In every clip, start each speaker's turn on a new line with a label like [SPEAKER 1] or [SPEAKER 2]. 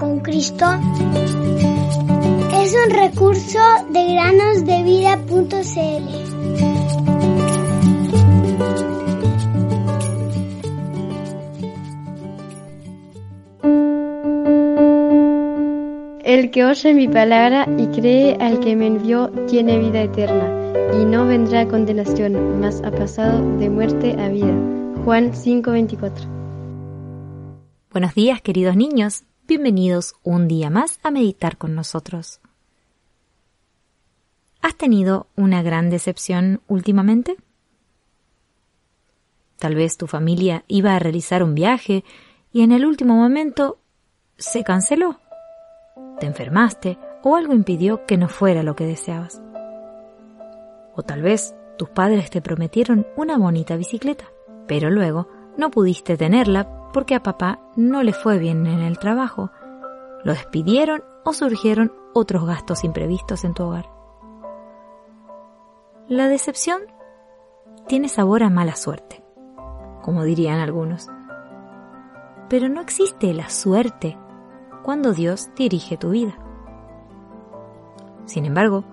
[SPEAKER 1] con Cristo es un recurso de granosdevida.cl.
[SPEAKER 2] El que oye mi palabra y cree al que me envió tiene vida eterna y no vendrá condenación, mas ha pasado de muerte a vida. Juan 5:24.
[SPEAKER 3] Buenos días, queridos niños. Bienvenidos un día más a meditar con nosotros. ¿Has tenido una gran decepción últimamente? Tal vez tu familia iba a realizar un viaje y en el último momento se canceló. Te enfermaste o algo impidió que no fuera lo que deseabas. O tal vez tus padres te prometieron una bonita bicicleta, pero luego no pudiste tenerla porque a papá no le fue bien en el trabajo, lo despidieron o surgieron otros gastos imprevistos en tu hogar. La decepción tiene sabor a mala suerte, como dirían algunos. Pero no existe la suerte cuando Dios dirige tu vida. Sin embargo,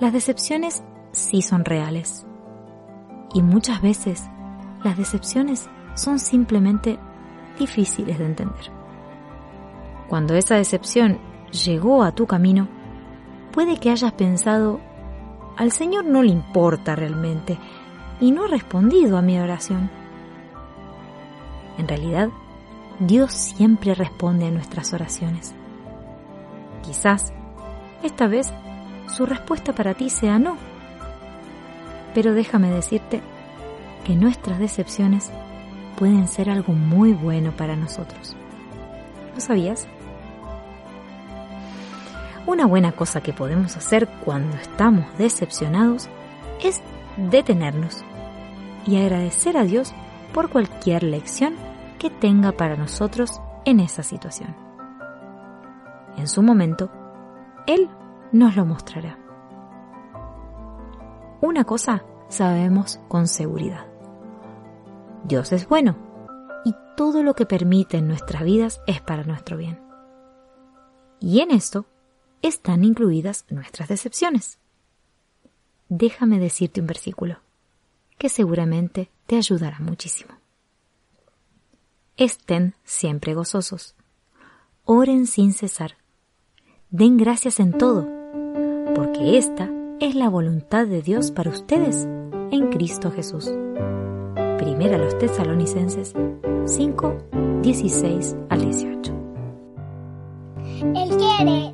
[SPEAKER 3] las decepciones sí son reales. Y muchas veces las decepciones son simplemente difíciles de entender. Cuando esa decepción llegó a tu camino, puede que hayas pensado, al Señor no le importa realmente y no ha respondido a mi oración. En realidad, Dios siempre responde a nuestras oraciones. Quizás esta vez su respuesta para ti sea no. Pero déjame decirte que nuestras decepciones pueden ser algo muy bueno para nosotros. ¿Lo sabías? Una buena cosa que podemos hacer cuando estamos decepcionados es detenernos y agradecer a Dios por cualquier lección que tenga para nosotros en esa situación. En su momento, Él nos lo mostrará. Una cosa sabemos con seguridad. Dios es bueno y todo lo que permite en nuestras vidas es para nuestro bien. Y en esto están incluidas nuestras decepciones. Déjame decirte un versículo que seguramente te ayudará muchísimo. Estén siempre gozosos. Oren sin cesar. Den gracias en todo, porque esta es la voluntad de Dios para ustedes en Cristo Jesús. Primera a los tesalonicenses 5, 16 al 18.
[SPEAKER 1] Él quiere,